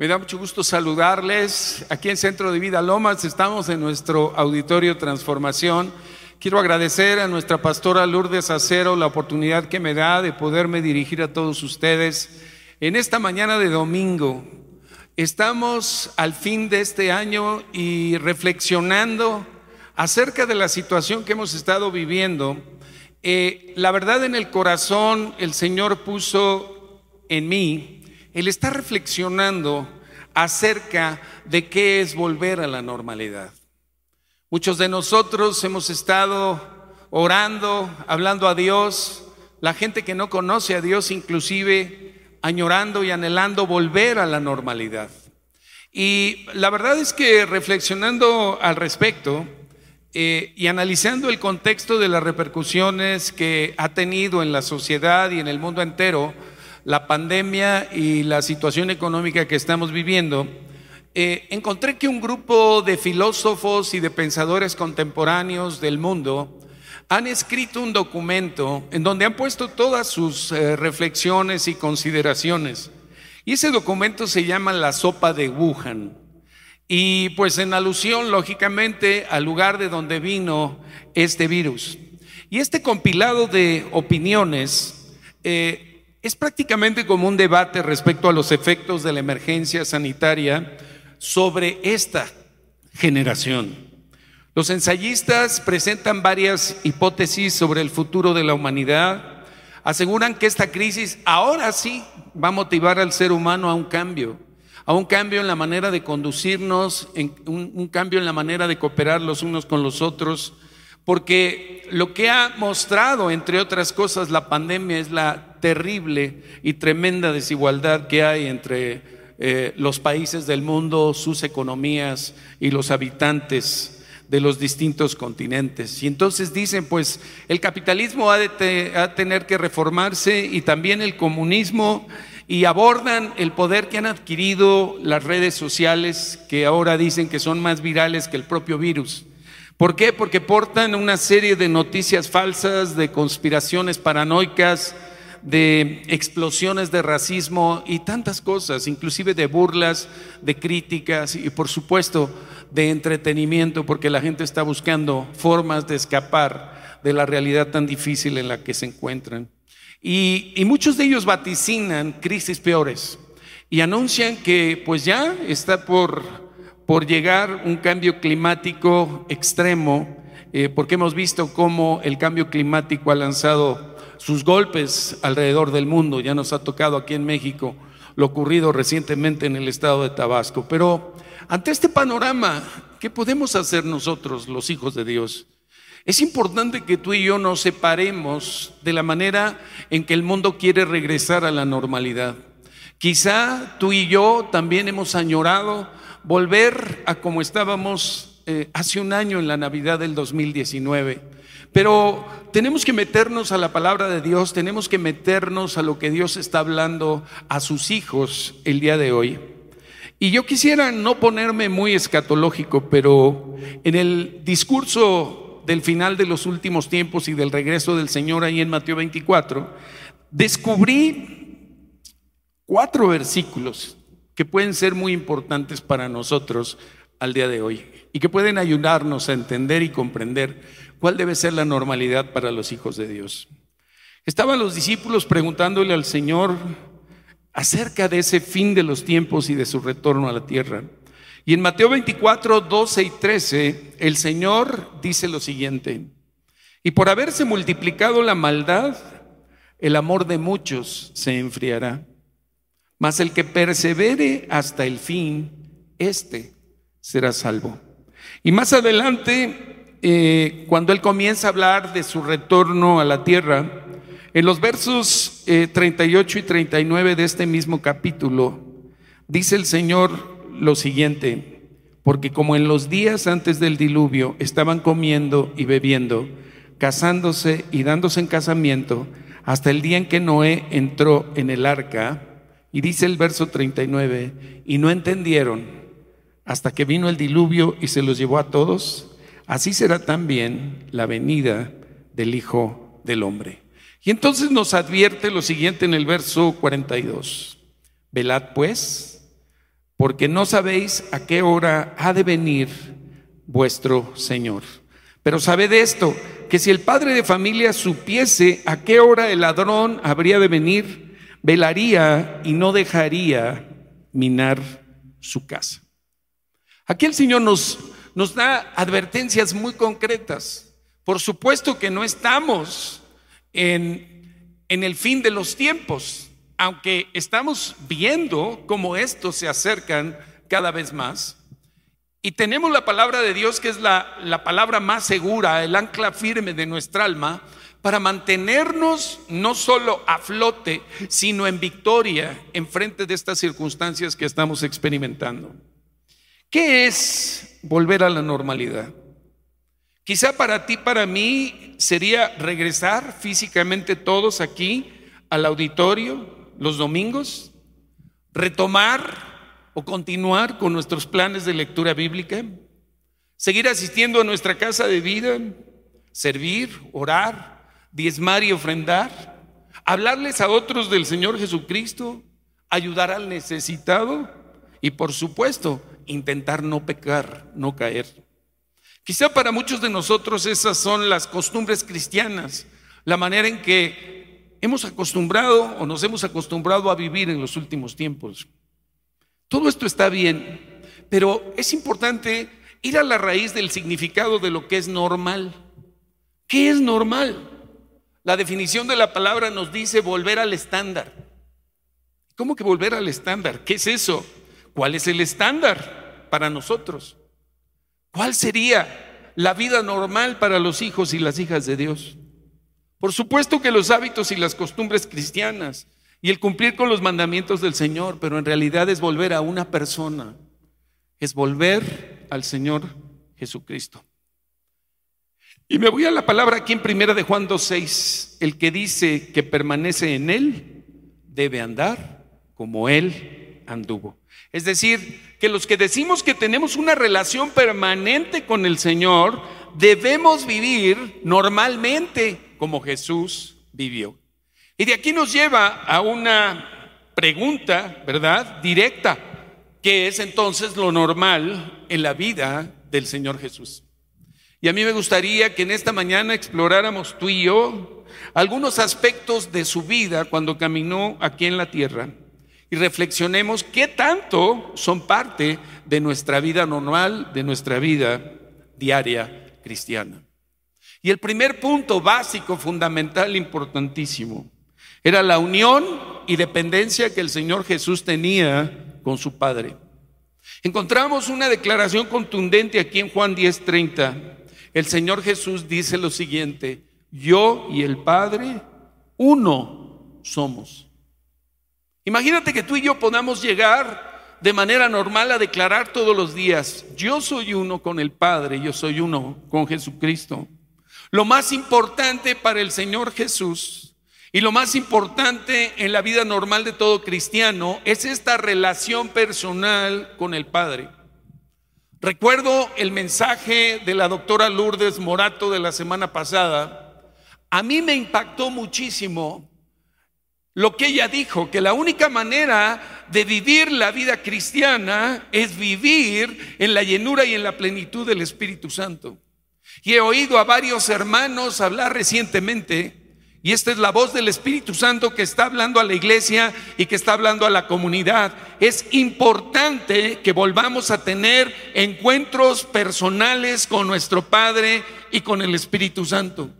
Me da mucho gusto saludarles. Aquí en Centro de Vida Lomas estamos en nuestro auditorio Transformación. Quiero agradecer a nuestra pastora Lourdes Acero la oportunidad que me da de poderme dirigir a todos ustedes en esta mañana de domingo. Estamos al fin de este año y reflexionando acerca de la situación que hemos estado viviendo. Eh, la verdad en el corazón el Señor puso en mí el estar reflexionando acerca de qué es volver a la normalidad. Muchos de nosotros hemos estado orando, hablando a Dios, la gente que no conoce a Dios inclusive añorando y anhelando volver a la normalidad. Y la verdad es que reflexionando al respecto eh, y analizando el contexto de las repercusiones que ha tenido en la sociedad y en el mundo entero, la pandemia y la situación económica que estamos viviendo, eh, encontré que un grupo de filósofos y de pensadores contemporáneos del mundo han escrito un documento en donde han puesto todas sus eh, reflexiones y consideraciones. Y ese documento se llama La sopa de Wuhan. Y pues en alusión, lógicamente, al lugar de donde vino este virus. Y este compilado de opiniones eh, es prácticamente como un debate respecto a los efectos de la emergencia sanitaria sobre esta generación. Los ensayistas presentan varias hipótesis sobre el futuro de la humanidad. Aseguran que esta crisis ahora sí va a motivar al ser humano a un cambio, a un cambio en la manera de conducirnos, en un, cambio en la manera de cooperar los unos con los otros, porque lo que ha mostrado, entre otras cosas, la pandemia es la terrible y tremenda desigualdad que hay entre eh, los países del mundo, sus economías y los habitantes de los distintos continentes. Y entonces dicen, pues el capitalismo ha de tener que reformarse y también el comunismo y abordan el poder que han adquirido las redes sociales que ahora dicen que son más virales que el propio virus. ¿Por qué? Porque portan una serie de noticias falsas, de conspiraciones paranoicas, de explosiones de racismo y tantas cosas, inclusive de burlas, de críticas y por supuesto de entretenimiento, porque la gente está buscando formas de escapar de la realidad tan difícil en la que se encuentran. Y, muchos de ellos vaticinan crisis peores y anuncian que pues ya está por por llegar un cambio climático extremo, eh, porque hemos visto cómo el cambio climático ha lanzado sus golpes alrededor del mundo. Ya nos ha tocado aquí en México lo ocurrido recientemente en el estado de Tabasco. Pero ante este panorama, ¿qué podemos hacer nosotros, los hijos de Dios? Es importante que tú y yo nos separemos de la manera en que el mundo quiere regresar a la normalidad. Quizá tú y yo también hemos añorado volver a como estábamos eh, hace un año en la Navidad del 2019. Pero tenemos que meternos a la palabra de Dios, tenemos que meternos a lo que Dios está hablando a sus hijos el día de hoy. Y yo quisiera no ponerme muy escatológico, pero en el discurso del final de los últimos tiempos y del regreso del Señor ahí en Mateo 24, descubrí cuatro versículos que pueden ser muy importantes para nosotros al día de hoy y que pueden ayudarnos a entender y comprender cuál debe ser la normalidad para los hijos de Dios. Estaban los discípulos preguntándole al Señor acerca de ese fin de los tiempos y de su retorno a la tierra. Y en Mateo 24, 12 y 13, el Señor dice lo siguiente, y por haberse multiplicado la maldad, el amor de muchos se enfriará. Mas el que persevere hasta el fin, este será salvo. Y más adelante, eh, cuando él comienza a hablar de su retorno a la tierra, en los versos 38 eh, y 39 de este mismo capítulo, dice el Señor lo siguiente, porque como en los días antes del diluvio estaban comiendo y bebiendo, casándose y dándose en casamiento, hasta el día en que Noé entró en el arca, y dice el verso 39, y no entendieron hasta que vino el diluvio y se los llevó a todos, así será también la venida del Hijo del Hombre. Y entonces nos advierte lo siguiente en el verso 42, velad pues, porque no sabéis a qué hora ha de venir vuestro Señor. Pero sabed esto, que si el padre de familia supiese a qué hora el ladrón habría de venir, velaría y no dejaría minar su casa. Aquí el Señor nos, nos da advertencias muy concretas. Por supuesto que no estamos en, en el fin de los tiempos, aunque estamos viendo cómo estos se acercan cada vez más. Y tenemos la palabra de Dios, que es la, la palabra más segura, el ancla firme de nuestra alma, para mantenernos no solo a flote, sino en victoria en frente de estas circunstancias que estamos experimentando. ¿Qué es volver a la normalidad? Quizá para ti, para mí, sería regresar físicamente todos aquí al auditorio los domingos, retomar o continuar con nuestros planes de lectura bíblica, seguir asistiendo a nuestra casa de vida, servir, orar, diezmar y ofrendar, hablarles a otros del Señor Jesucristo, ayudar al necesitado y por supuesto intentar no pecar, no caer. Quizá para muchos de nosotros esas son las costumbres cristianas, la manera en que hemos acostumbrado o nos hemos acostumbrado a vivir en los últimos tiempos. Todo esto está bien, pero es importante ir a la raíz del significado de lo que es normal. ¿Qué es normal? La definición de la palabra nos dice volver al estándar. ¿Cómo que volver al estándar? ¿Qué es eso? ¿Cuál es el estándar para nosotros? ¿Cuál sería la vida normal para los hijos y las hijas de Dios? Por supuesto que los hábitos y las costumbres cristianas y el cumplir con los mandamientos del Señor, pero en realidad es volver a una persona, es volver al Señor Jesucristo. Y me voy a la palabra aquí en primera de Juan 2.6, el que dice que permanece en Él debe andar como Él anduvo. Es decir, que los que decimos que tenemos una relación permanente con el Señor, debemos vivir normalmente como Jesús vivió. Y de aquí nos lleva a una pregunta, ¿verdad? Directa. ¿Qué es entonces lo normal en la vida del Señor Jesús? Y a mí me gustaría que en esta mañana exploráramos tú y yo algunos aspectos de su vida cuando caminó aquí en la tierra y reflexionemos qué tanto son parte de nuestra vida normal, de nuestra vida diaria cristiana. Y el primer punto básico, fundamental, importantísimo, era la unión y dependencia que el Señor Jesús tenía con su Padre. Encontramos una declaración contundente aquí en Juan 10:30. El Señor Jesús dice lo siguiente, yo y el Padre, uno somos. Imagínate que tú y yo podamos llegar de manera normal a declarar todos los días, yo soy uno con el Padre, yo soy uno con Jesucristo. Lo más importante para el Señor Jesús y lo más importante en la vida normal de todo cristiano es esta relación personal con el Padre. Recuerdo el mensaje de la doctora Lourdes Morato de la semana pasada. A mí me impactó muchísimo lo que ella dijo, que la única manera de vivir la vida cristiana es vivir en la llenura y en la plenitud del Espíritu Santo. Y he oído a varios hermanos hablar recientemente y esta es la voz del Espíritu Santo que está hablando a la iglesia y que está hablando a la comunidad. Es importante que volvamos a tener encuentros personales con nuestro Padre y con el Espíritu Santo.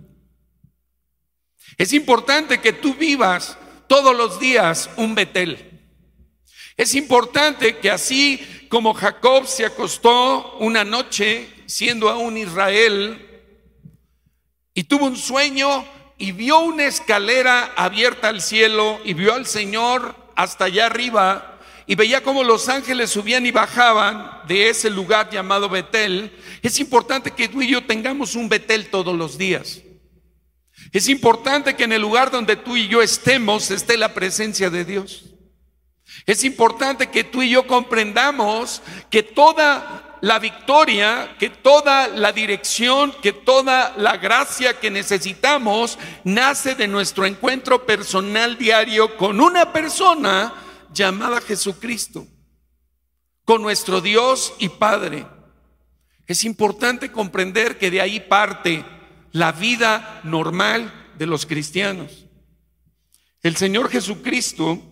Es importante que tú vivas todos los días un Betel. Es importante que así como Jacob se acostó una noche siendo aún Israel y tuvo un sueño, y vio una escalera abierta al cielo y vio al Señor hasta allá arriba y veía cómo los ángeles subían y bajaban de ese lugar llamado Betel, es importante que tú y yo tengamos un Betel todos los días. Es importante que en el lugar donde tú y yo estemos esté la presencia de Dios. Es importante que tú y yo comprendamos que toda la victoria, que toda la dirección, que toda la gracia que necesitamos nace de nuestro encuentro personal diario con una persona llamada Jesucristo. con nuestro Dios y Padre. Es importante comprender que de ahí parte la vida normal de los cristianos. El Señor Jesucristo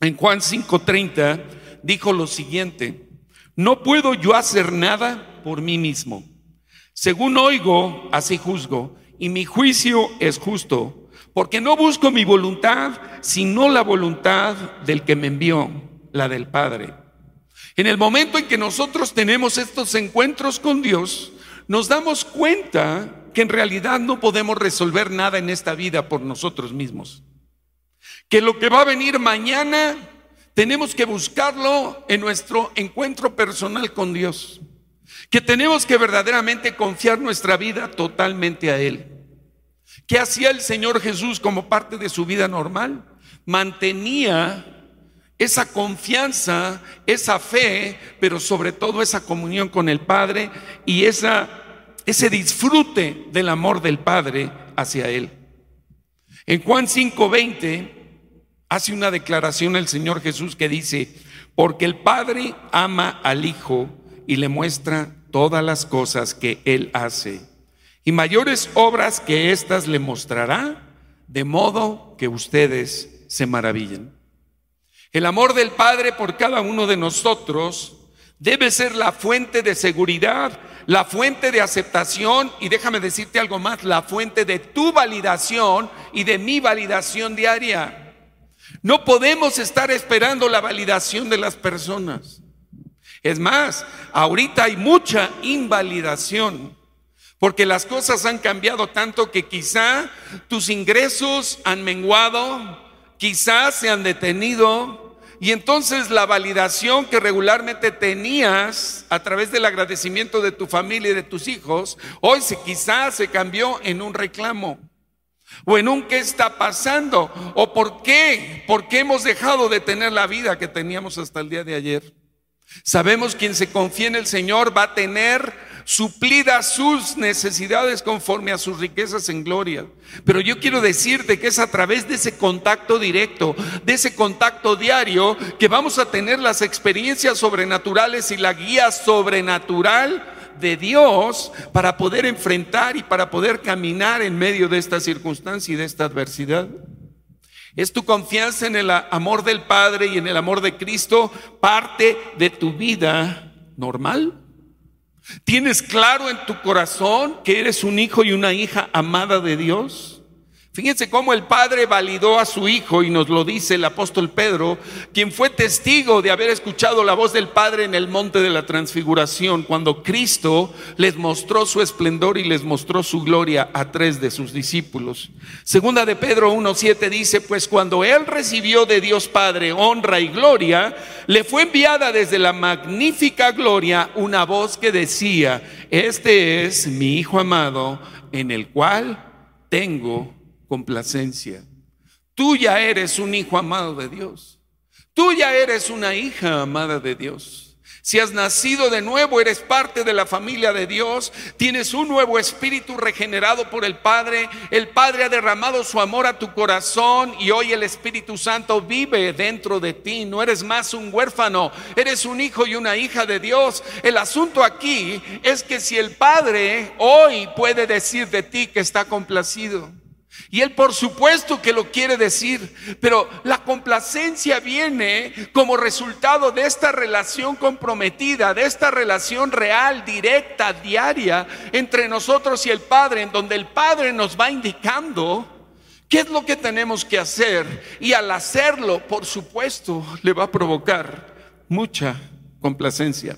en Juan 5:30 dijo lo siguiente, no puedo yo hacer nada por mí mismo. Según oigo, así juzgo, y mi juicio es justo, porque no busco mi voluntad, sino la voluntad del que me envió, la del Padre. En el momento en que nosotros tenemos estos encuentros con Dios, nos damos cuenta que en realidad no podemos resolver nada en esta vida por nosotros mismos. Que lo que va a venir mañana tenemos que buscarlo en nuestro encuentro personal con Dios. Que tenemos que verdaderamente confiar nuestra vida totalmente a Él. ¿Qué hacía el Señor Jesús como parte de su vida normal? Mantenía esa confianza, esa fe, pero sobre todo esa comunión con el Padre y esa, ese disfrute del amor del Padre hacia Él. En Juan 5:20 hace una declaración el Señor Jesús que dice, porque el Padre ama al Hijo y le muestra todas las cosas que Él hace. Y mayores obras que éstas le mostrará, de modo que ustedes se maravillen. El amor del Padre por cada uno de nosotros debe ser la fuente de seguridad, la fuente de aceptación y déjame decirte algo más, la fuente de tu validación y de mi validación diaria. No podemos estar esperando la validación de las personas. Es más, ahorita hay mucha invalidación. Porque las cosas han cambiado tanto que quizá tus ingresos han menguado, quizás se han detenido, y entonces la validación que regularmente tenías a través del agradecimiento de tu familia y de tus hijos, hoy se, quizás se cambió en un reclamo. O en un qué está pasando. O por qué. ¿Por qué hemos dejado de tener la vida que teníamos hasta el día de ayer? Sabemos quien se confía en el Señor va a tener suplidas sus necesidades conforme a sus riquezas en gloria. Pero yo quiero decirte que es a través de ese contacto directo, de ese contacto diario, que vamos a tener las experiencias sobrenaturales y la guía sobrenatural de Dios para poder enfrentar y para poder caminar en medio de esta circunstancia y de esta adversidad. ¿Es tu confianza en el amor del Padre y en el amor de Cristo parte de tu vida normal? ¿Tienes claro en tu corazón que eres un hijo y una hija amada de Dios? Fíjense cómo el Padre validó a su Hijo y nos lo dice el apóstol Pedro, quien fue testigo de haber escuchado la voz del Padre en el monte de la transfiguración, cuando Cristo les mostró su esplendor y les mostró su gloria a tres de sus discípulos. Segunda de Pedro 1.7 dice, pues cuando Él recibió de Dios Padre honra y gloria, le fue enviada desde la magnífica gloria una voz que decía, este es mi Hijo amado en el cual tengo complacencia. Tú ya eres un hijo amado de Dios. Tú ya eres una hija amada de Dios. Si has nacido de nuevo, eres parte de la familia de Dios, tienes un nuevo espíritu regenerado por el Padre, el Padre ha derramado su amor a tu corazón y hoy el Espíritu Santo vive dentro de ti, no eres más un huérfano, eres un hijo y una hija de Dios. El asunto aquí es que si el Padre hoy puede decir de ti que está complacido, y él por supuesto que lo quiere decir, pero la complacencia viene como resultado de esta relación comprometida, de esta relación real, directa, diaria entre nosotros y el Padre, en donde el Padre nos va indicando qué es lo que tenemos que hacer. Y al hacerlo, por supuesto, le va a provocar mucha complacencia.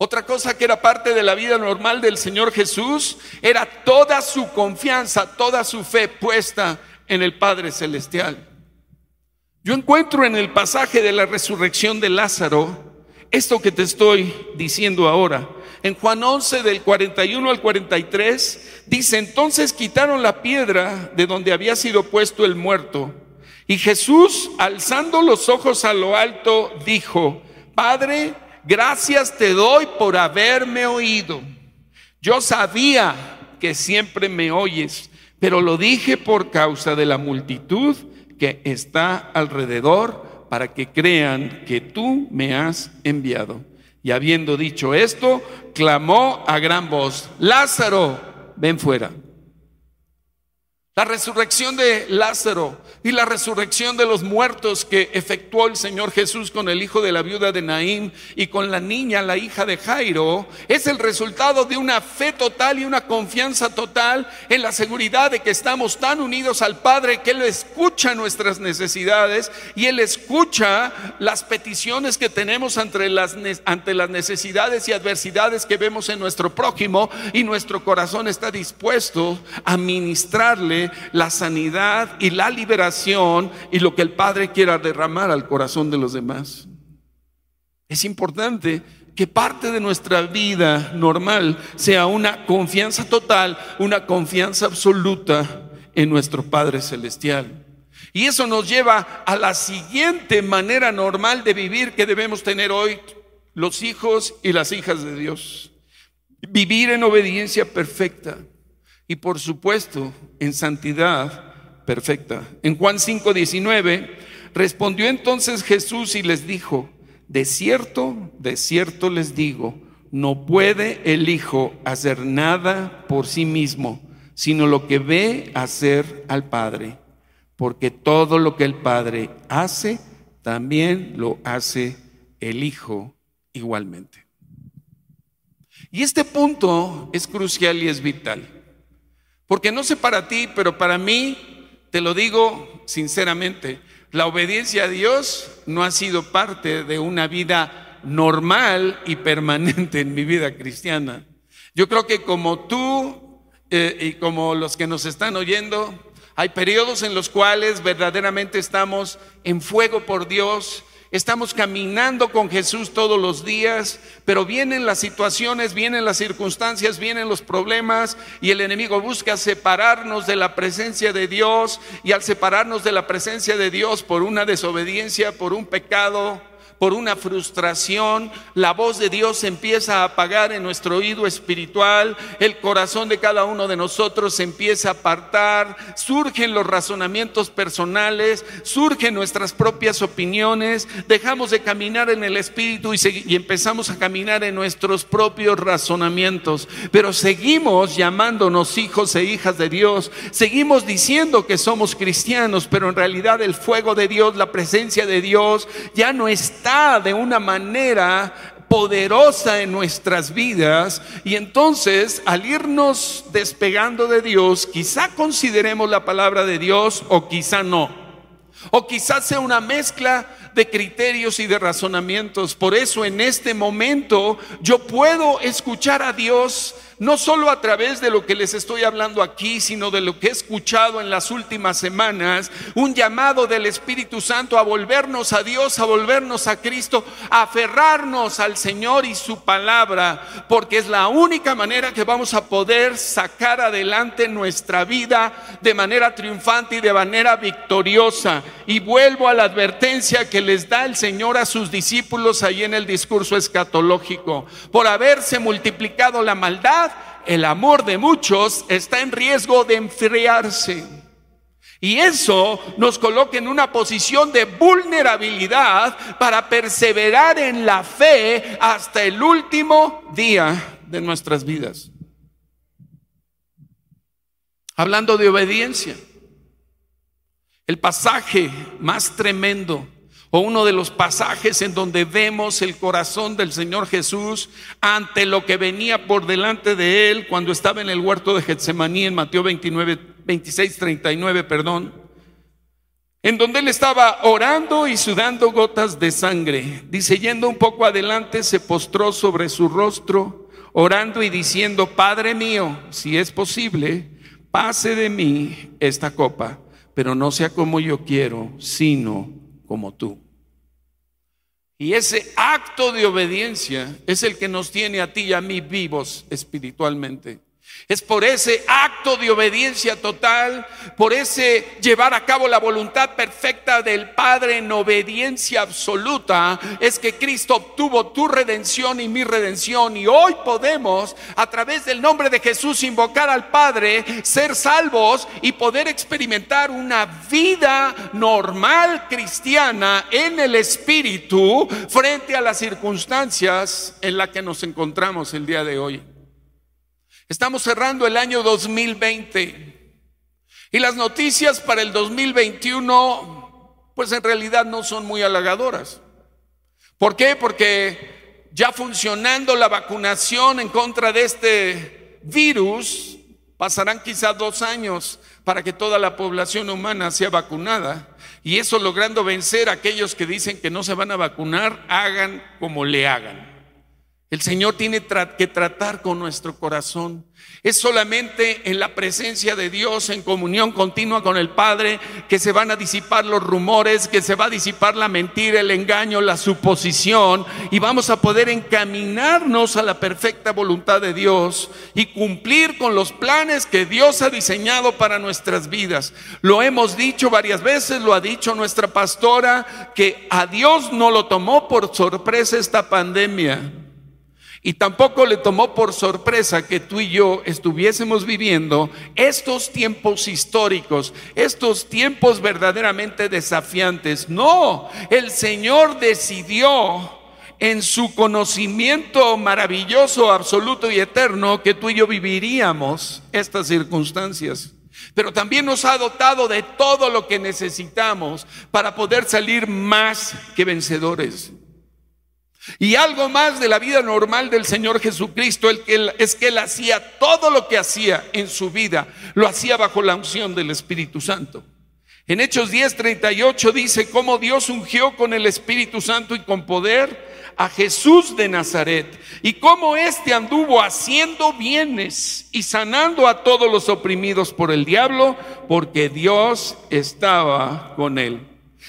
Otra cosa que era parte de la vida normal del Señor Jesús era toda su confianza, toda su fe puesta en el Padre Celestial. Yo encuentro en el pasaje de la resurrección de Lázaro esto que te estoy diciendo ahora. En Juan 11 del 41 al 43 dice, entonces quitaron la piedra de donde había sido puesto el muerto. Y Jesús, alzando los ojos a lo alto, dijo, Padre, gracias te doy por haberme oído. Yo sabía que siempre me oyes, pero lo dije por causa de la multitud que está alrededor, para que crean que tú me has enviado. Y habiendo dicho esto, clamó a gran voz, Lázaro, ven fuera. La resurrección de Lázaro y la resurrección de los muertos que efectuó el Señor Jesús con el hijo de la viuda de Naín y con la niña, la hija de Jairo, es el resultado de una fe total y una confianza total en la seguridad de que estamos tan unidos al Padre que Él escucha nuestras necesidades y Él escucha las peticiones que tenemos ante las, ante las necesidades y adversidades que vemos en nuestro prójimo y nuestro corazón está dispuesto a ministrarle la sanidad y la liberación y lo que el Padre quiera derramar al corazón de los demás. Es importante que parte de nuestra vida normal sea una confianza total, una confianza absoluta en nuestro Padre Celestial. Y eso nos lleva a la siguiente manera normal de vivir que debemos tener hoy los hijos y las hijas de Dios. Vivir en obediencia perfecta y por supuesto en santidad perfecta. En Juan 5:19 respondió entonces Jesús y les dijo, de cierto, de cierto les digo, no puede el Hijo hacer nada por sí mismo, sino lo que ve hacer al Padre, porque todo lo que el Padre hace, también lo hace el Hijo igualmente. Y este punto es crucial y es vital. Porque no sé para ti, pero para mí, te lo digo sinceramente, la obediencia a Dios no ha sido parte de una vida normal y permanente en mi vida cristiana. Yo creo que como tú eh, y como los que nos están oyendo, hay periodos en los cuales verdaderamente estamos en fuego por Dios, estamos caminando con Jesús todos los días, pero vienen las situaciones, vienen las circunstancias, vienen los problemas y el enemigo busca separarnos de la presencia de Dios y al separarnos de la presencia de Dios por una desobediencia, por un pecado, por una frustración, la voz de Dios empieza a apagar en nuestro oído espiritual, el corazón de cada uno de nosotros empieza a apartar, surgen los razonamientos personales, surgen nuestras propias opiniones, dejamos de caminar en el espíritu y empezamos a caminar en nuestros propios razonamientos, pero seguimos llamándonos hijos e hijas de Dios, seguimos diciendo que somos cristianos, pero en realidad el fuego de Dios, la presencia de Dios ya no está de una manera poderosa en nuestras vidas y entonces al irnos despegando de Dios, quizá consideremos la palabra de Dios o quizá no. O quizás sea una mezcla de criterios y de razonamientos. Por eso en este momento yo puedo escuchar a Dios no solo a través de lo que les estoy hablando aquí, sino de lo que he escuchado en las últimas semanas, un llamado del Espíritu Santo a volvernos a Dios, a volvernos a Cristo, a aferrarnos al Señor y su palabra, porque es la única manera que vamos a poder sacar adelante nuestra vida de manera triunfante y de manera victoriosa. Y vuelvo a la advertencia que les da el Señor a sus discípulos ahí en el discurso escatológico, por haberse multiplicado la maldad el amor de muchos está en riesgo de enfriarse. Y eso nos coloca en una posición de vulnerabilidad para perseverar en la fe hasta el último día de nuestras vidas. Hablando de obediencia, el pasaje más tremendo o uno de los pasajes en donde vemos el corazón del Señor Jesús ante lo que venía por delante de él cuando estaba en el huerto de Getsemaní en Mateo 29, 26, 39, perdón, en donde él estaba orando y sudando gotas de sangre. Dice, yendo un poco adelante, se postró sobre su rostro, orando y diciendo, Padre mío, si es posible, pase de mí esta copa, pero no sea como yo quiero, sino como tú. Y ese acto de obediencia es el que nos tiene a ti y a mí vivos espiritualmente. Es por ese acto de obediencia total, por ese llevar a cabo la voluntad perfecta del Padre en obediencia absoluta, es que Cristo obtuvo tu redención y mi redención. Y hoy podemos, a través del nombre de Jesús, invocar al Padre, ser salvos y poder experimentar una vida normal cristiana en el Espíritu frente a las circunstancias en las que nos encontramos el día de hoy. Estamos cerrando el año 2020 y las noticias para el 2021 pues en realidad no son muy halagadoras. ¿Por qué? Porque ya funcionando la vacunación en contra de este virus, pasarán quizás dos años para que toda la población humana sea vacunada. Y eso logrando vencer a aquellos que dicen que no se van a vacunar, hagan como le hagan. El Señor tiene que tratar con nuestro corazón. Es solamente en la presencia de Dios, en comunión continua con el Padre, que se van a disipar los rumores, que se va a disipar la mentira, el engaño, la suposición, y vamos a poder encaminarnos a la perfecta voluntad de Dios y cumplir con los planes que Dios ha diseñado para nuestras vidas. Lo hemos dicho varias veces, lo ha dicho nuestra pastora, que a Dios no lo tomó por sorpresa esta pandemia. Y tampoco le tomó por sorpresa que tú y yo estuviésemos viviendo estos tiempos históricos, estos tiempos verdaderamente desafiantes. No, el Señor decidió en su conocimiento maravilloso, absoluto y eterno que tú y yo viviríamos estas circunstancias. Pero también nos ha dotado de todo lo que necesitamos para poder salir más que vencedores. Y algo más de la vida normal del Señor Jesucristo es que Él hacía todo lo que hacía en su vida, lo hacía bajo la unción del Espíritu Santo. En Hechos 10:38 dice cómo Dios ungió con el Espíritu Santo y con poder a Jesús de Nazaret y cómo éste anduvo haciendo bienes y sanando a todos los oprimidos por el diablo, porque Dios estaba con él.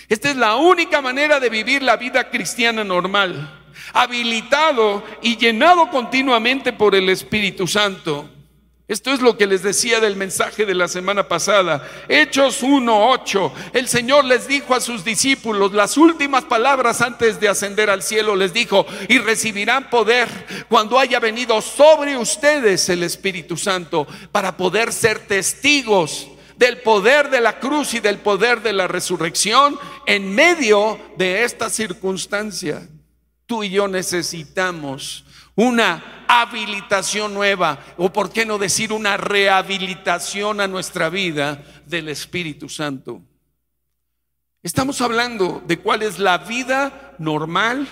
Esta es la única manera de vivir la vida cristiana normal habilitado y llenado continuamente por el Espíritu Santo. Esto es lo que les decía del mensaje de la semana pasada. Hechos 1.8. El Señor les dijo a sus discípulos las últimas palabras antes de ascender al cielo. Les dijo, y recibirán poder cuando haya venido sobre ustedes el Espíritu Santo para poder ser testigos del poder de la cruz y del poder de la resurrección en medio de esta circunstancia. Tú y yo necesitamos una habilitación nueva, o por qué no decir una rehabilitación a nuestra vida del Espíritu Santo. Estamos hablando de cuál es la vida normal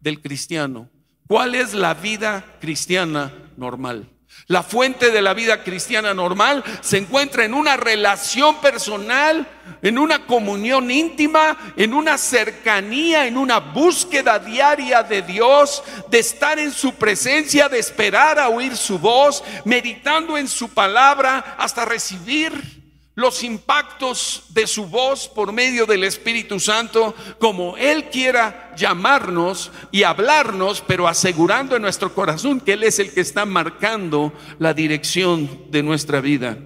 del cristiano. ¿Cuál es la vida cristiana normal? La fuente de la vida cristiana normal se encuentra en una relación personal, en una comunión íntima, en una cercanía, en una búsqueda diaria de Dios, de estar en su presencia, de esperar a oír su voz, meditando en su palabra hasta recibir los impactos de su voz por medio del Espíritu Santo, como Él quiera llamarnos y hablarnos, pero asegurando en nuestro corazón que Él es el que está marcando la dirección de nuestra vida.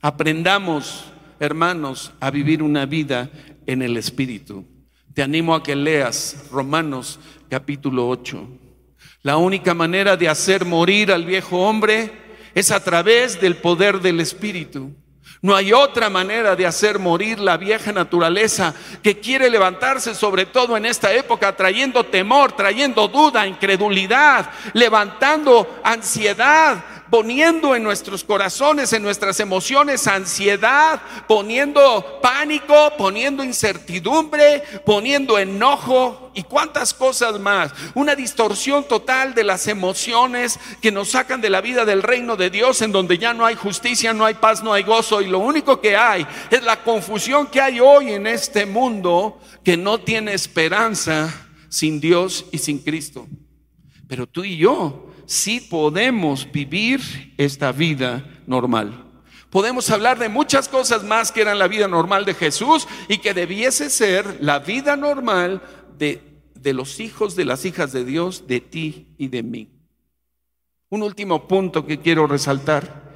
Aprendamos, hermanos, a vivir una vida en el Espíritu. Te animo a que leas Romanos capítulo 8. La única manera de hacer morir al viejo hombre es a través del poder del Espíritu. No hay otra manera de hacer morir la vieja naturaleza que quiere levantarse, sobre todo en esta época, trayendo temor, trayendo duda, incredulidad, levantando ansiedad, poniendo en nuestros corazones, en nuestras emociones, ansiedad, poniendo pánico, poniendo incertidumbre, poniendo enojo y cuántas cosas más. Una distorsión total de las emociones que nos sacan de la vida del reino de Dios, en donde ya no hay justicia, no hay paz, no hay gozo y lo único que hay es la confusión que hay hoy en este mundo que no tiene esperanza sin Dios y sin Cristo. Pero tú y yo si podemos vivir esta vida normal. Podemos hablar de muchas cosas más que eran la vida normal de Jesús y que debiese ser la vida normal de, de los hijos, de las hijas de Dios, de ti y de mí. Un último punto que quiero resaltar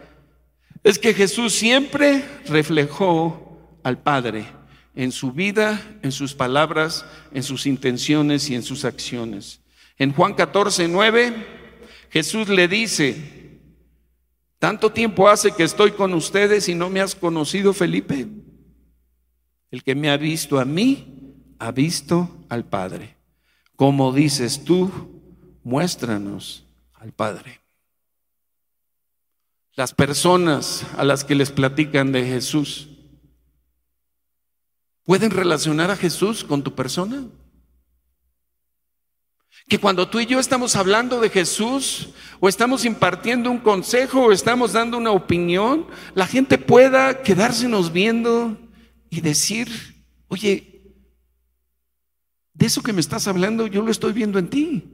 es que Jesús siempre reflejó al Padre en su vida, en sus palabras, en sus intenciones y en sus acciones. En Juan 14, 9, Jesús le dice, tanto tiempo hace que estoy con ustedes y no me has conocido, Felipe. El que me ha visto a mí, ha visto al Padre. Como dices tú, muéstranos al Padre. Las personas a las que les platican de Jesús, ¿pueden relacionar a Jesús con tu persona? Que cuando tú y yo estamos hablando de Jesús o estamos impartiendo un consejo o estamos dando una opinión, la gente pueda quedársenos viendo y decir, oye, de eso que me estás hablando yo lo estoy viendo en ti.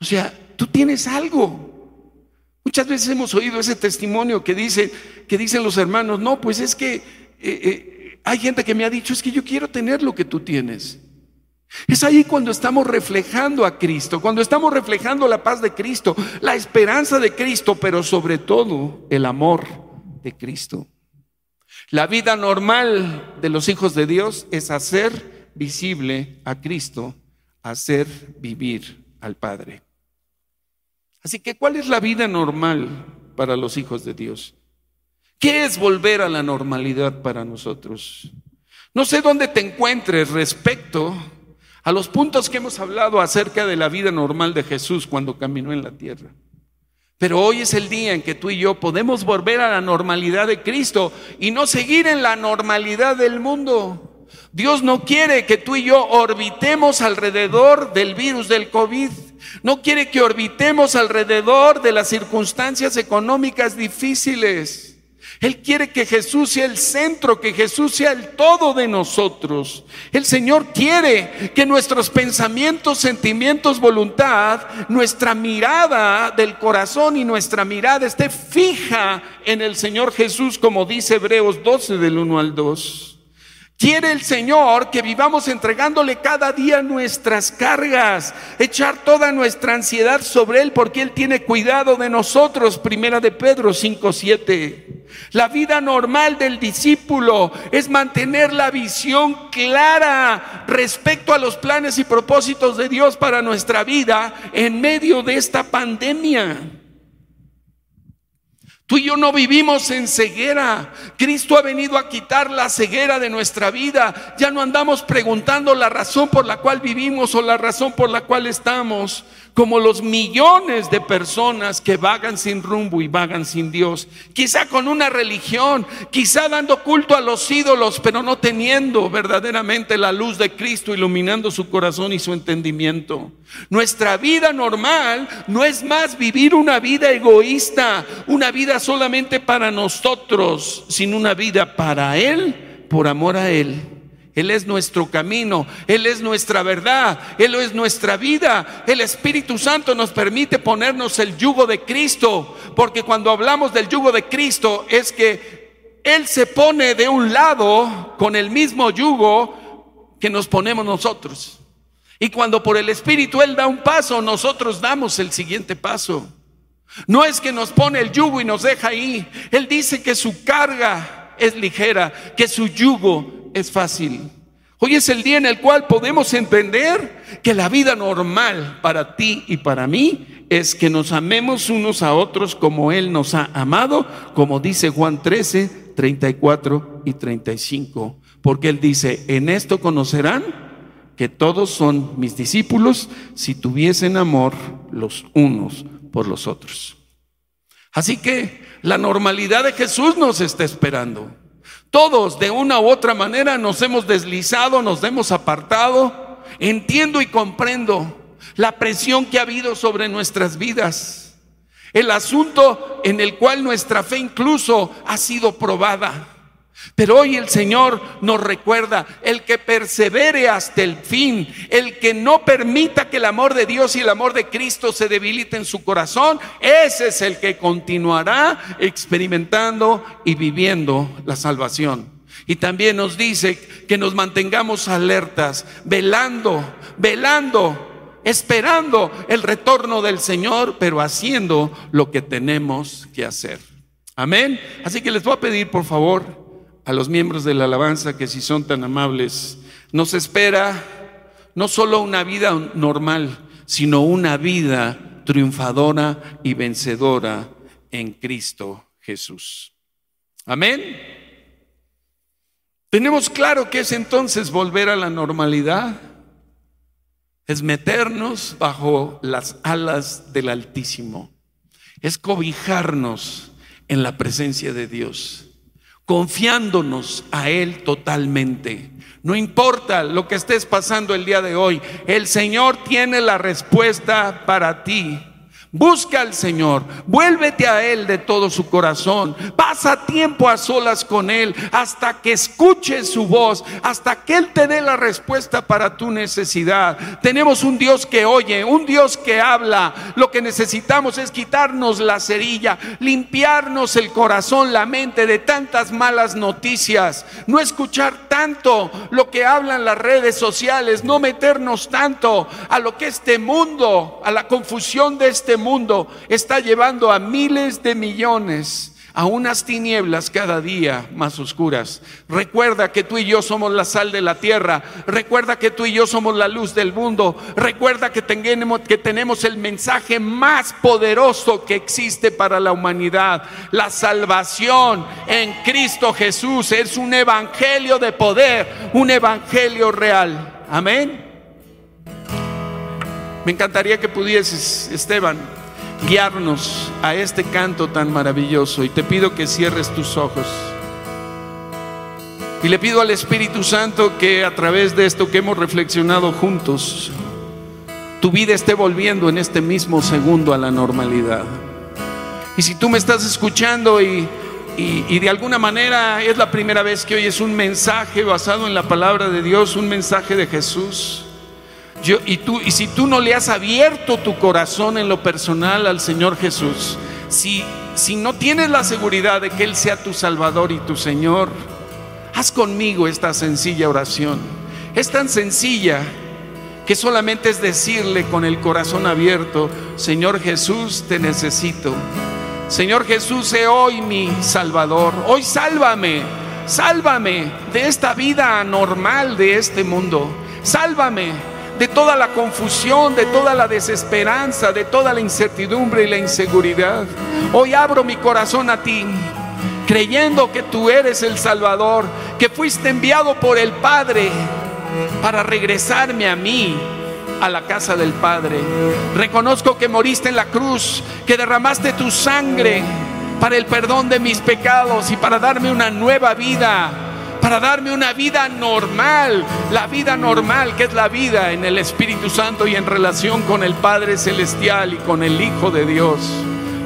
O sea, tú tienes algo. Muchas veces hemos oído ese testimonio que dice, que dicen los hermanos, no, pues es que eh, eh, hay gente que me ha dicho, es que yo quiero tener lo que tú tienes. Es ahí cuando estamos reflejando a Cristo, cuando estamos reflejando la paz de Cristo, la esperanza de Cristo, pero sobre todo el amor de Cristo. La vida normal de los hijos de Dios es hacer visible a Cristo, hacer vivir al Padre. Así que, ¿cuál es la vida normal para los hijos de Dios? ¿Qué es volver a la normalidad para nosotros? No sé dónde te encuentres respecto a los puntos que hemos hablado acerca de la vida normal de Jesús cuando caminó en la tierra. Pero hoy es el día en que tú y yo podemos volver a la normalidad de Cristo y no seguir en la normalidad del mundo. Dios no quiere que tú y yo orbitemos alrededor del virus del COVID. No quiere que orbitemos alrededor de las circunstancias económicas difíciles. Él quiere que Jesús sea el centro, que Jesús sea el todo de nosotros. El Señor quiere que nuestros pensamientos, sentimientos, voluntad, nuestra mirada del corazón y nuestra mirada esté fija en el Señor Jesús, como dice Hebreos 12 del 1 al 2. Quiere el Señor que vivamos entregándole cada día nuestras cargas, echar toda nuestra ansiedad sobre Él porque Él tiene cuidado de nosotros. Primera de Pedro 5.7. La vida normal del discípulo es mantener la visión clara respecto a los planes y propósitos de Dios para nuestra vida en medio de esta pandemia. Tú y yo no vivimos en ceguera. Cristo ha venido a quitar la ceguera de nuestra vida. Ya no andamos preguntando la razón por la cual vivimos o la razón por la cual estamos como los millones de personas que vagan sin rumbo y vagan sin Dios, quizá con una religión, quizá dando culto a los ídolos, pero no teniendo verdaderamente la luz de Cristo iluminando su corazón y su entendimiento. Nuestra vida normal no es más vivir una vida egoísta, una vida solamente para nosotros, sino una vida para Él, por amor a Él él es nuestro camino, Él es nuestra verdad, Él es nuestra vida. El Espíritu Santo nos permite ponernos el yugo de Cristo, porque cuando hablamos del yugo de Cristo es que Él se pone de un lado con el mismo yugo que nos ponemos nosotros. Y cuando por el Espíritu Él da un paso, nosotros damos el siguiente paso. No es que nos pone el yugo y nos deja ahí. Él dice que su carga es ligera, que su yugo es fácil. Hoy es el día en el cual podemos entender que la vida normal para ti y para mí es que nos amemos unos a otros como Él nos ha amado, como dice Juan 13, 34 y 35. Porque Él dice, en esto conocerán que todos son mis discípulos si tuviesen amor los unos por los otros. Así que la normalidad de Jesús nos está esperando. Todos de una u otra manera nos hemos deslizado, nos hemos apartado. Entiendo y comprendo la presión que ha habido sobre nuestras vidas. El asunto en el cual nuestra fe incluso ha sido probada. Pero hoy el Señor nos recuerda, el que persevere hasta el fin, el que no permita que el amor de Dios y el amor de Cristo se debilite en su corazón, ese es el que continuará experimentando y viviendo la salvación. Y también nos dice que nos mantengamos alertas, velando, velando esperando el retorno del Señor, pero haciendo lo que tenemos que hacer. Amén. Así que les voy a pedir, por favor, a los miembros de la alabanza que si son tan amables, nos espera no solo una vida normal, sino una vida triunfadora y vencedora en Cristo Jesús. Amén. Tenemos claro que es entonces volver a la normalidad, es meternos bajo las alas del Altísimo, es cobijarnos en la presencia de Dios, confiándonos a Él totalmente. No importa lo que estés pasando el día de hoy, el Señor tiene la respuesta para ti. Busca al Señor, vuélvete a Él de todo su corazón, pasa tiempo a solas con Él hasta que escuches su voz, hasta que Él te dé la respuesta para tu necesidad. Tenemos un Dios que oye, un Dios que habla. Lo que necesitamos es quitarnos la cerilla, limpiarnos el corazón, la mente de tantas malas noticias, no escuchar tanto lo que hablan las redes sociales, no meternos tanto a lo que este mundo, a la confusión de este mundo mundo está llevando a miles de millones a unas tinieblas cada día más oscuras. Recuerda que tú y yo somos la sal de la tierra. Recuerda que tú y yo somos la luz del mundo. Recuerda que tenemos, que tenemos el mensaje más poderoso que existe para la humanidad. La salvación en Cristo Jesús es un evangelio de poder, un evangelio real. Amén. Me encantaría que pudieses, Esteban, guiarnos a este canto tan maravilloso y te pido que cierres tus ojos. Y le pido al Espíritu Santo que a través de esto que hemos reflexionado juntos, tu vida esté volviendo en este mismo segundo a la normalidad. Y si tú me estás escuchando y, y, de alguna manera es la primera vez que oyes un mensaje basado en la palabra de Dios, un mensaje de Jesús, y, tú, y si tú no le has abierto tu corazón en lo personal al Señor Jesús, si, si no tienes la seguridad de que Él sea tu Salvador y tu Señor, haz conmigo esta sencilla oración. Es tan sencilla que solamente es decirle con el corazón abierto, Señor Jesús, te necesito. Señor Jesús, sé hoy mi Salvador. Hoy sálvame, sálvame de esta vida anormal de este mundo. Sálvame de toda la confusión, de toda la desesperanza, de toda la incertidumbre y la inseguridad. Hoy abro mi corazón a ti, creyendo que tú eres el Salvador, que fuiste enviado por el Padre para regresarme a mí a la casa del Padre. Reconozco que moriste en la cruz, que derramaste tu sangre para el perdón de mis pecados y para darme una nueva vida para darme una vida normal, la vida normal que es la vida en el Espíritu Santo y en relación con el Padre Celestial y con el Hijo de Dios.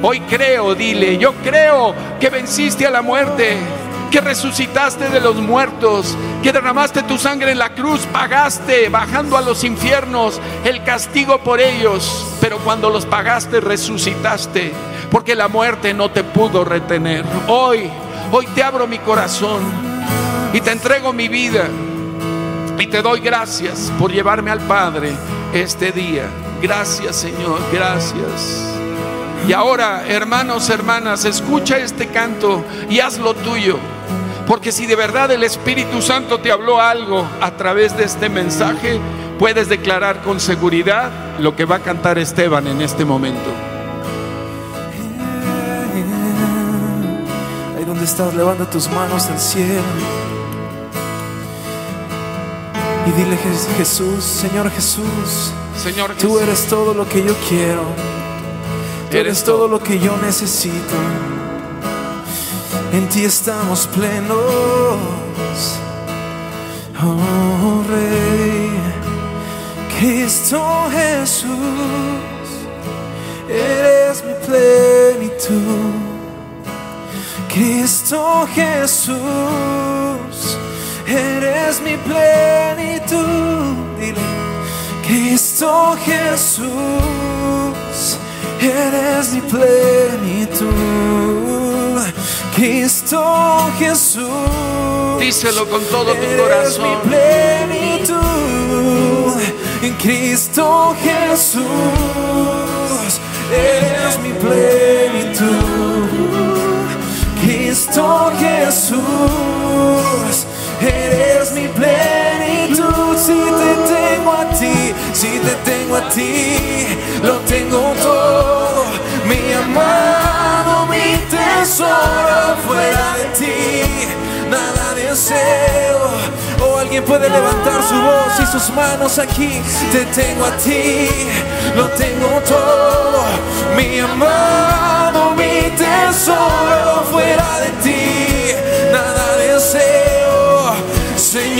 Hoy creo, dile, yo creo que venciste a la muerte, que resucitaste de los muertos, que derramaste tu sangre en la cruz, pagaste bajando a los infiernos el castigo por ellos, pero cuando los pagaste resucitaste, porque la muerte no te pudo retener. Hoy, hoy te abro mi corazón y te entrego mi vida y te doy gracias por llevarme al Padre este día. Gracias Señor, gracias. Y ahora, hermanos, hermanas, escucha este canto y haz lo tuyo. Porque si de verdad el Espíritu Santo te habló algo a través de este mensaje, puedes declarar con seguridad lo que va a cantar Esteban en este momento. Ahí donde estás, levanta tus manos al cielo. Y dile Jesús, Señor Jesús, Señor tú eres todo lo que yo quiero. Tú eres todo lo que yo necesito. En ti estamos plenos. Oh Rey, Cristo Jesús, eres mi plenitud. Cristo Jesús eres mi plenitud. Dile, Cristo Jesús, eres mi plenitud. Cristo Jesús, díselo con todo tu corazón. Eres mi plenitud. En Cristo Jesús, eres mi plenitud. Cristo Jesús, eres mi plenitud. Si te tengo a ti, si te tengo a ti, lo tengo todo. Mi amado, mi tesoro, fuera de ti, nada deseo. O alguien puede levantar su voz y sus manos aquí. Te tengo a ti, lo tengo todo. Mi amado, mi tesoro, fuera de ti,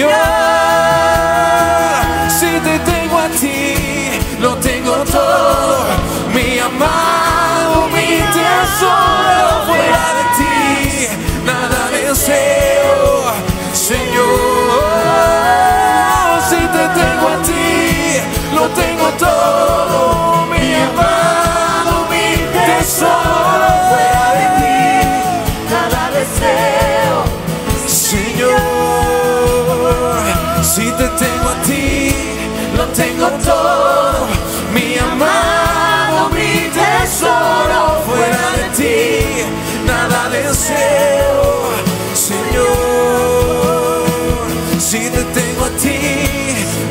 Señor, todo. Mi amado, mi tesoro, fuera de ti, nada deseo. Señor, si te tengo a ti,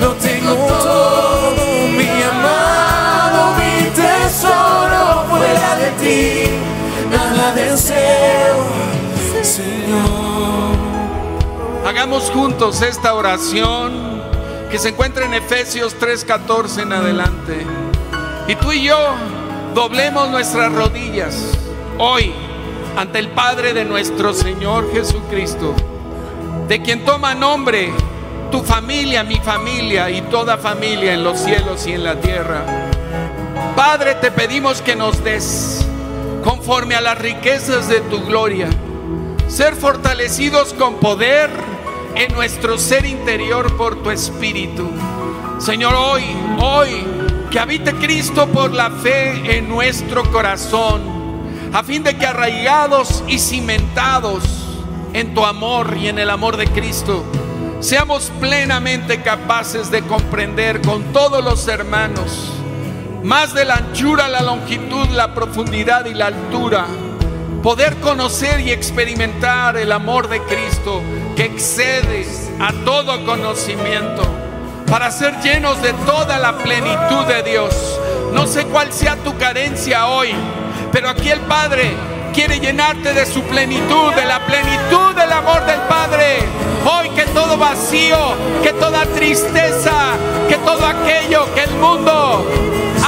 lo tengo todo. Mi amado, mi tesoro, fuera de ti, nada deseo. Señor. Hagamos juntos esta oración que se encuentra en Efesios 3:14 en adelante. Y tú y yo doblemos nuestras rodillas hoy ante el Padre de nuestro Señor Jesucristo, de quien toma nombre tu familia, mi familia y toda familia en los cielos y en la tierra. Padre, te pedimos que nos des, conforme a las riquezas de tu gloria, ser fortalecidos con poder en nuestro ser interior por tu Espíritu. Señor, hoy, hoy, que habite Cristo por la fe en nuestro corazón, a fin de que arraigados y cimentados en tu amor y en el amor de Cristo, seamos plenamente capaces de comprender con todos los hermanos, más de la anchura, la longitud, la profundidad y la altura, poder conocer y experimentar el amor de Cristo que excede a todo conocimiento, para ser llenos de toda la plenitud de Dios. No sé cuál sea tu carencia hoy, pero aquí el Padre quiere llenarte de su plenitud, de la plenitud del amor del Padre. Hoy que todo vacío, que toda tristeza, que todo aquello que el mundo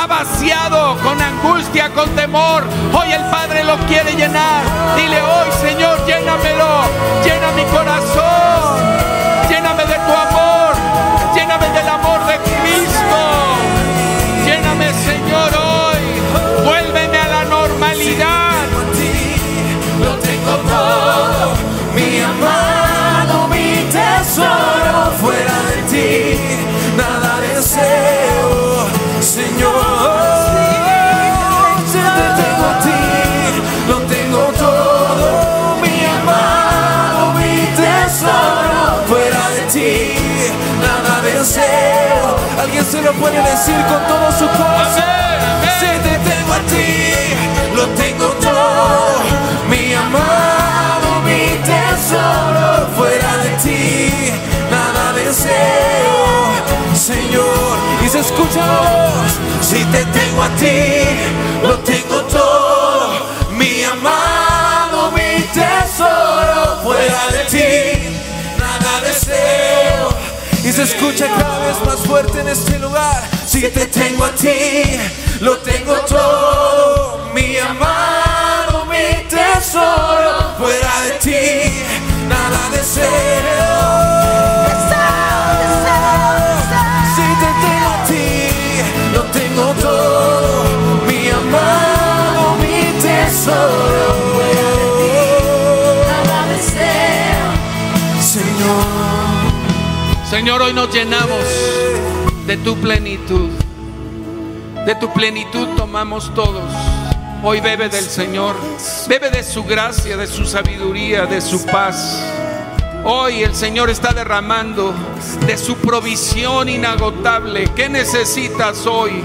vaciado con angustia, con temor, hoy el Padre lo quiere llenar. Dile hoy, Señor, llénamelo, llena mi corazón, lléname de tu amor, lléname del amor de Cristo. Lléname, Señor, hoy. Vuélveme a la normalidad. lo tengo todo. Mi amado, mi tesoro, fuera de ti, Alguien se lo puede decir con todo su corazón. Si te tengo a ti, lo tengo deseo, Señor. Y se escucha la voz, si te tengo a ti, lo tengo todo. Mi amado, mi tesoro, fuera de ti, nada deseo. Y se escucha cada vez más fuerte en este lugar. Si te tengo a ti, lo tengo todo. Mi amado, mi tesoro, fuera de ti, deseo. Si te tengo a ti, lo tengo todo. Mi amado, mi tesoro, deseo. Señor. Señor, hoy nos llenamos de tu plenitud. De tu plenitud tomamos todos. Hoy bebe del Señor. Bebe de su gracia, de su sabiduría, de su paz. Hoy el Señor está derramando de su provisión inagotable. ¿Qué necesitas hoy?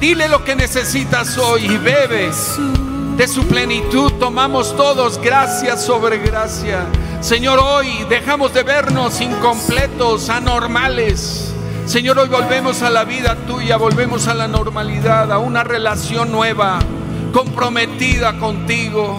Dile lo que necesitas hoy y bebes de su plenitud. Tomamos todos gracia sobre gracia. Señor, hoy dejamos de vernos incompletos, anormales. Señor, hoy volvemos a la vida tuya, volvemos a la normalidad, a una relación nueva, comprometida contigo.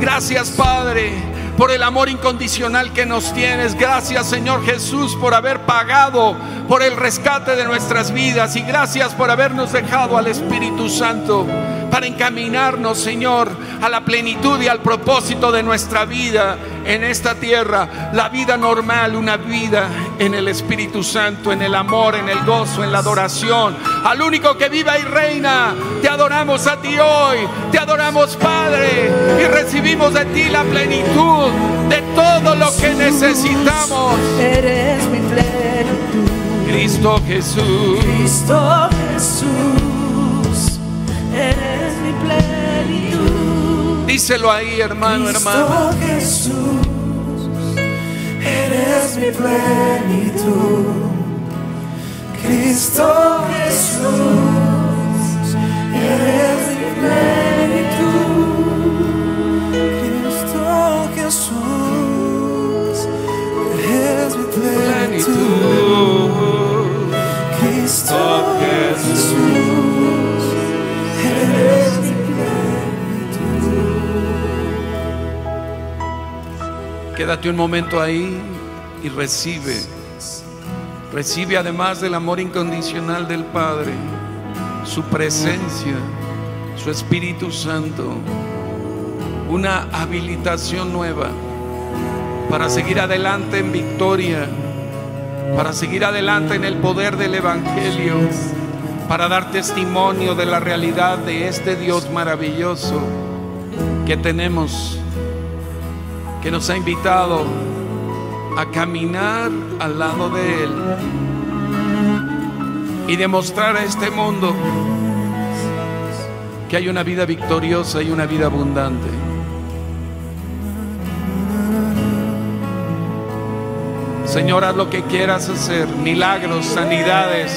Gracias, Padre por el amor incondicional que nos tienes. Gracias Señor Jesús por haber pagado por el rescate de nuestras vidas y gracias por habernos dejado al Espíritu Santo para encaminarnos, Señor, a la plenitud y al propósito de nuestra vida en esta tierra. La vida normal, una vida en el Espíritu Santo, en el amor, en el gozo, en la adoración. Al único que viva y reina, te adoramos a ti hoy, te adoramos Padre y recibimos de ti la plenitud de todo lo que necesitamos. Eres mi plenitud. Cristo Jesús. Cristo Jesús. Eres mi plenitud. Díselo ahí, hermano, hermano. Cristo Jesús, eres mi plenitud. Cristo Jesús, eres mi plenitud. Cristo Jesús, eres mi plenitud. Plenitud. Quédate un momento ahí y recibe. Recibe además del amor incondicional del Padre, su presencia, su Espíritu Santo, una habilitación nueva para seguir adelante en victoria, para seguir adelante en el poder del Evangelio, para dar testimonio de la realidad de este Dios maravilloso que tenemos que nos ha invitado a caminar al lado de Él y demostrar a este mundo que hay una vida victoriosa y una vida abundante. Señor, haz lo que quieras hacer, milagros, sanidades.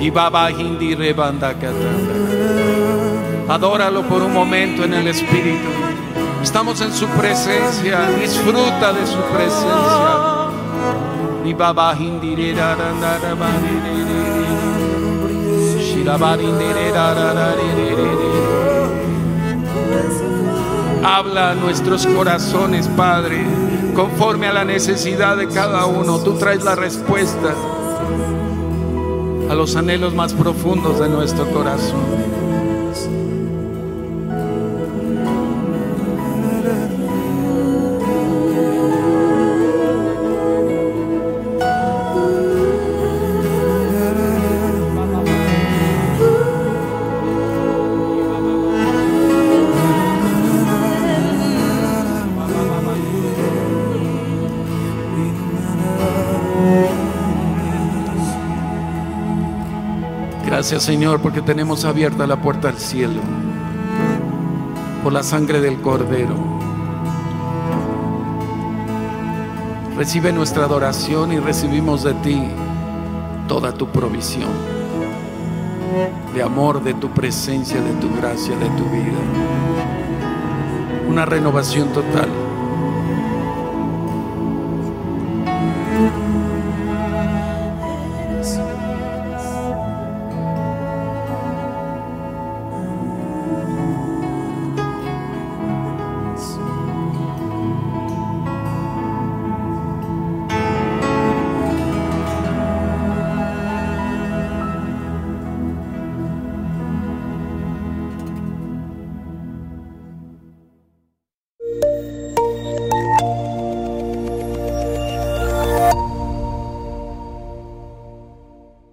Yibaba hindi rebandakata. Adóralo por un momento en el Espíritu. Estamos en su presencia. Disfruta de su presencia. Ni baba rarararire. Habla a nuestros corazones, Padre, conforme a la necesidad de cada uno. Tú traes la respuesta a los anhelos más profundos de nuestro corazón. Gracias Señor porque tenemos abierta la puerta al cielo por la sangre del Cordero. Recibe nuestra adoración y recibimos de ti toda tu provisión, de amor, de tu presencia, de tu gracia, de tu vida. Una renovación total.